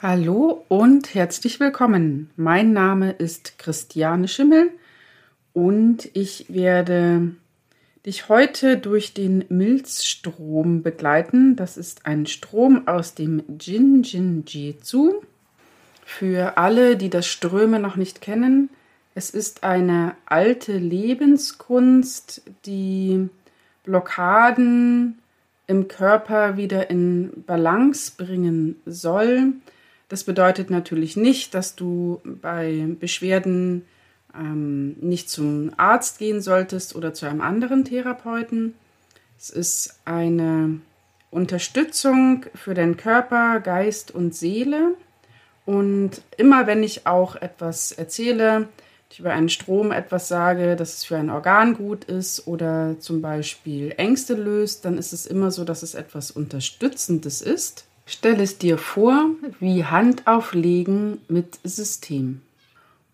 Hallo und herzlich willkommen. Mein Name ist Christiane Schimmel und ich werde dich heute durch den Milzstrom begleiten. Das ist ein Strom aus dem Jin Jin Jitsu. Für alle, die das Ströme noch nicht kennen, es ist eine alte Lebenskunst, die Blockaden im Körper wieder in Balance bringen soll das bedeutet natürlich nicht, dass du bei Beschwerden ähm, nicht zum Arzt gehen solltest oder zu einem anderen Therapeuten. Es ist eine Unterstützung für deinen Körper, Geist und Seele. Und immer wenn ich auch etwas erzähle, über einen Strom etwas sage, dass es für ein Organ gut ist oder zum Beispiel Ängste löst, dann ist es immer so, dass es etwas Unterstützendes ist. Stell es dir vor wie Handauflegen mit System.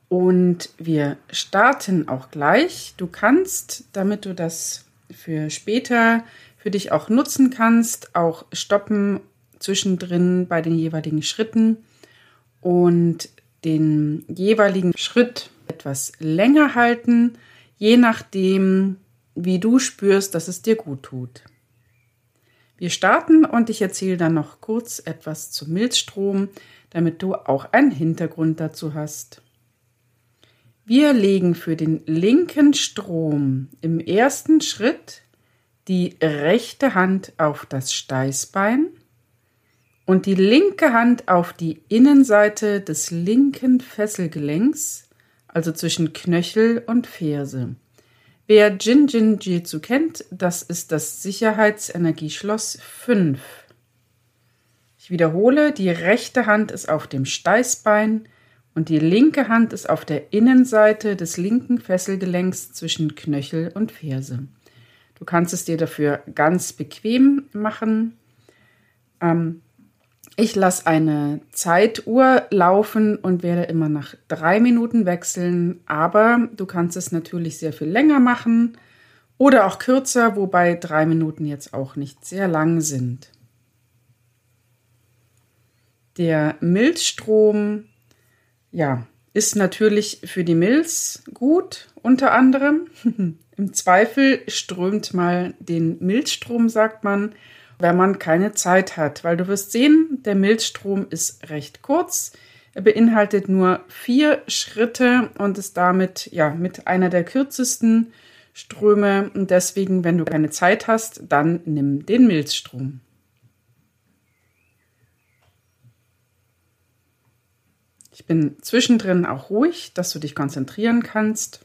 Und wir starten auch gleich. Du kannst, damit du das für später für dich auch nutzen kannst, auch stoppen zwischendrin bei den jeweiligen Schritten und den jeweiligen Schritt etwas länger halten, je nachdem, wie du spürst, dass es dir gut tut. Wir starten und ich erzähle dann noch kurz etwas zum Milzstrom, damit du auch einen Hintergrund dazu hast. Wir legen für den linken Strom im ersten Schritt die rechte Hand auf das Steißbein und die linke Hand auf die Innenseite des linken Fesselgelenks, also zwischen Knöchel und Ferse. Wer Jin Jin Jitsu kennt, das ist das Sicherheitsenergieschloss 5. Ich wiederhole, die rechte Hand ist auf dem Steißbein und die linke Hand ist auf der Innenseite des linken Fesselgelenks zwischen Knöchel und Ferse. Du kannst es dir dafür ganz bequem machen. Ähm, ich lasse eine Zeituhr laufen und werde immer nach drei Minuten wechseln, aber du kannst es natürlich sehr viel länger machen oder auch kürzer, wobei drei Minuten jetzt auch nicht sehr lang sind. Der Milzstrom, ja, ist natürlich für die Milz gut, unter anderem. Im Zweifel strömt mal den Milzstrom, sagt man, wenn man keine Zeit hat, weil du wirst sehen, der Milzstrom ist recht kurz. Er beinhaltet nur vier Schritte und ist damit ja mit einer der kürzesten Ströme. Und deswegen, wenn du keine Zeit hast, dann nimm den Milzstrom. Ich bin zwischendrin auch ruhig, dass du dich konzentrieren kannst.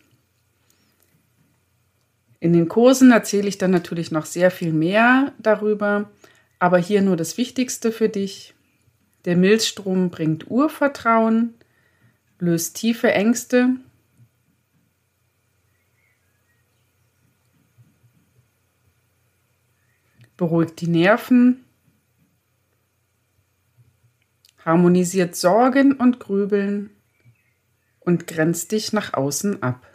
In den Kursen erzähle ich dann natürlich noch sehr viel mehr darüber, aber hier nur das Wichtigste für dich. Der Milzstrom bringt Urvertrauen, löst tiefe Ängste, beruhigt die Nerven, harmonisiert Sorgen und Grübeln und grenzt dich nach außen ab.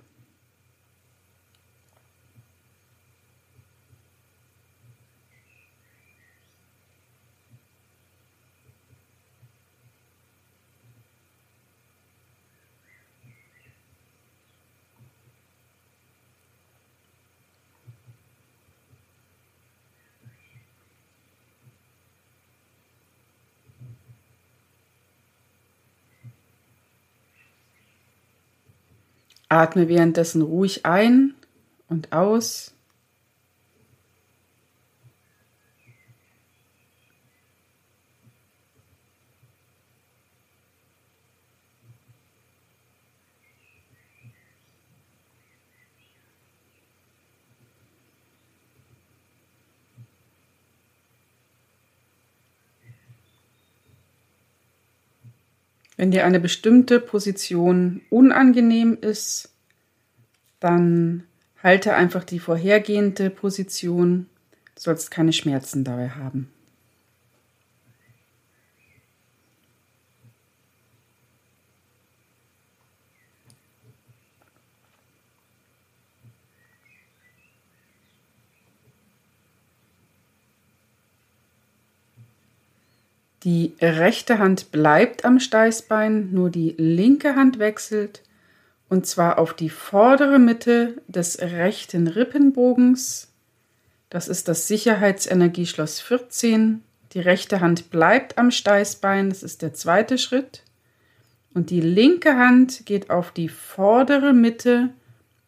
Atme währenddessen ruhig ein und aus. Wenn dir eine bestimmte Position unangenehm ist, dann halte einfach die vorhergehende Position. Du sollst keine Schmerzen dabei haben. Die rechte Hand bleibt am Steißbein, nur die linke Hand wechselt und zwar auf die vordere Mitte des rechten Rippenbogens. Das ist das Sicherheitsenergieschloss 14. Die rechte Hand bleibt am Steißbein, das ist der zweite Schritt. Und die linke Hand geht auf die vordere Mitte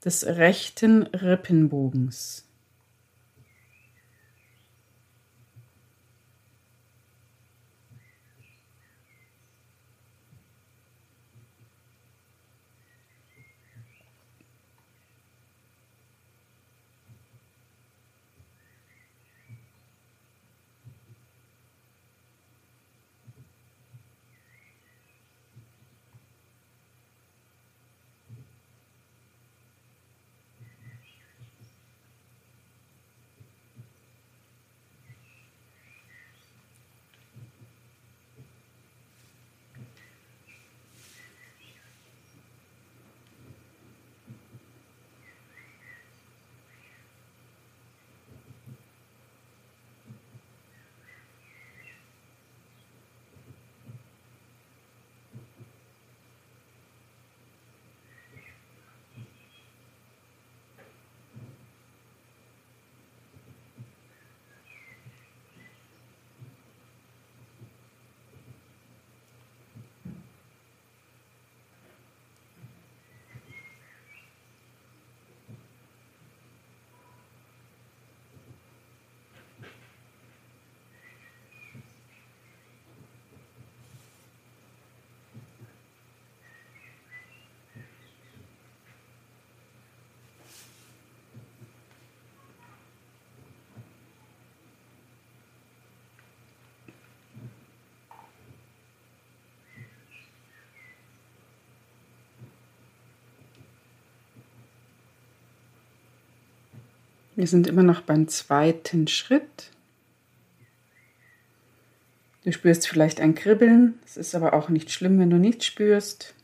des rechten Rippenbogens. Wir sind immer noch beim zweiten Schritt. Du spürst vielleicht ein Kribbeln, es ist aber auch nicht schlimm, wenn du nichts spürst.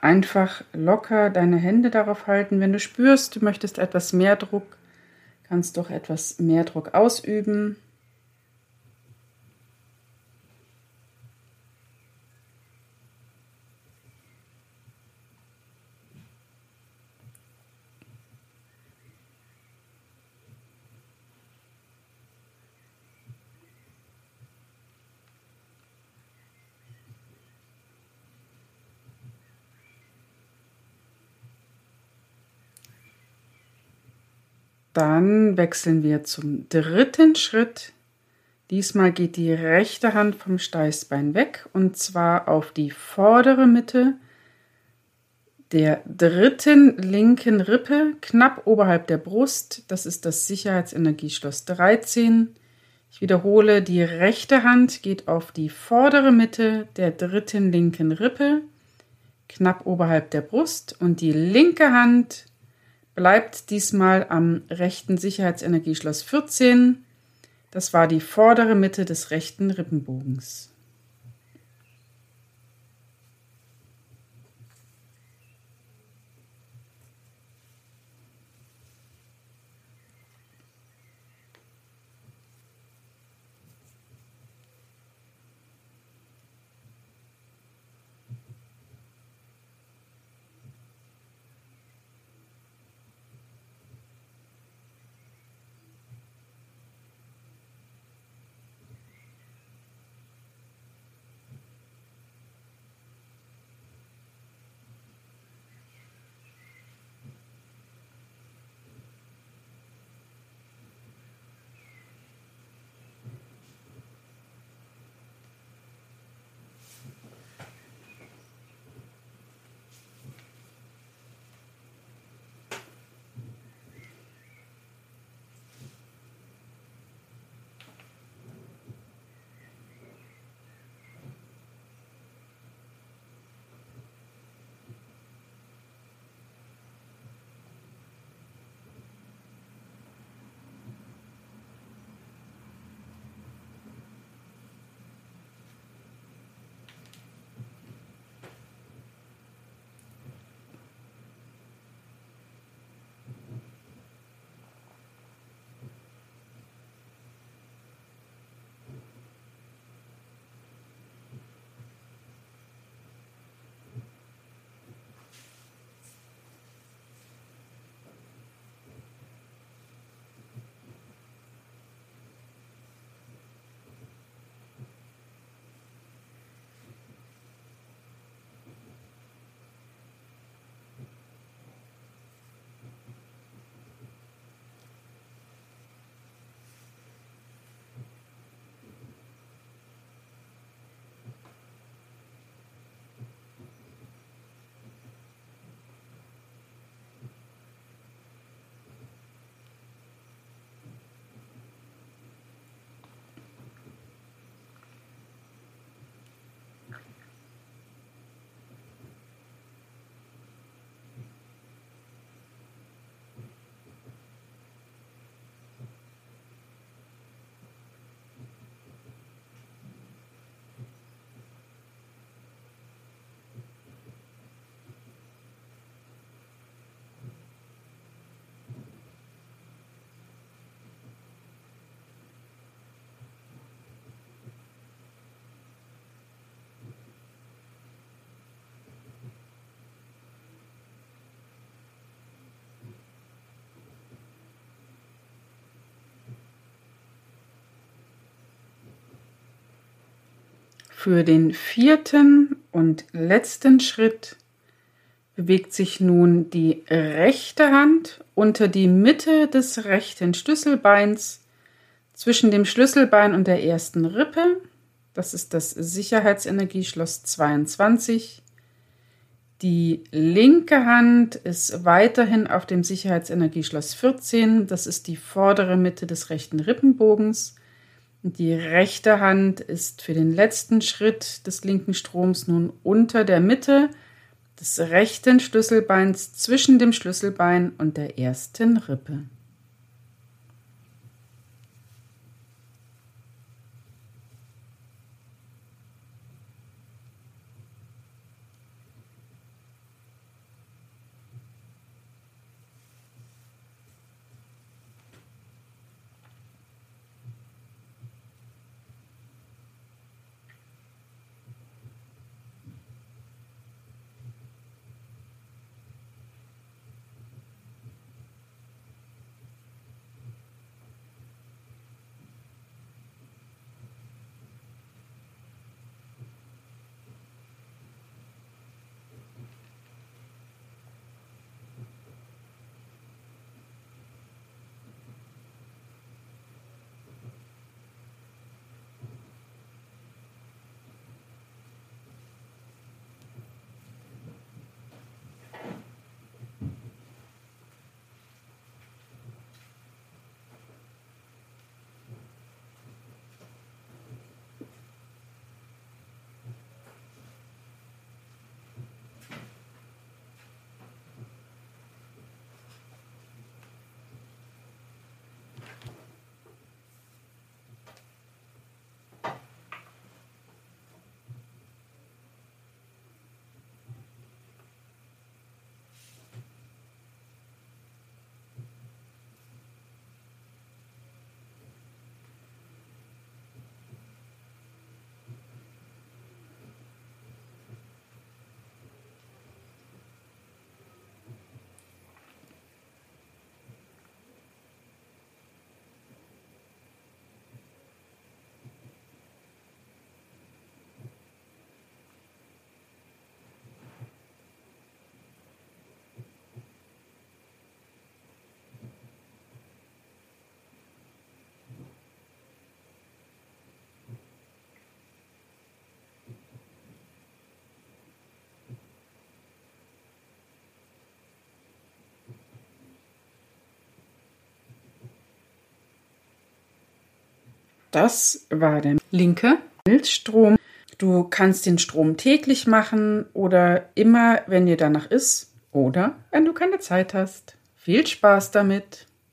Einfach locker deine Hände darauf halten. Wenn du spürst, du möchtest etwas mehr Druck, kannst du auch etwas mehr Druck ausüben. Dann wechseln wir zum dritten Schritt. Diesmal geht die rechte Hand vom Steißbein weg und zwar auf die vordere Mitte der dritten linken Rippe, knapp oberhalb der Brust. Das ist das Sicherheitsenergieschloss 13. Ich wiederhole, die rechte Hand geht auf die vordere Mitte der dritten linken Rippe, knapp oberhalb der Brust und die linke Hand bleibt diesmal am rechten Sicherheitsenergieschloss 14. Das war die vordere Mitte des rechten Rippenbogens. Für den vierten und letzten Schritt bewegt sich nun die rechte Hand unter die Mitte des rechten Schlüsselbeins zwischen dem Schlüsselbein und der ersten Rippe. Das ist das Sicherheitsenergieschloss 22. Die linke Hand ist weiterhin auf dem Sicherheitsenergieschloss 14. Das ist die vordere Mitte des rechten Rippenbogens. Die rechte Hand ist für den letzten Schritt des linken Stroms nun unter der Mitte des rechten Schlüsselbeins zwischen dem Schlüsselbein und der ersten Rippe. Das war der linke Milzstrom. Du kannst den Strom täglich machen oder immer, wenn dir danach ist oder wenn du keine Zeit hast. Viel Spaß damit!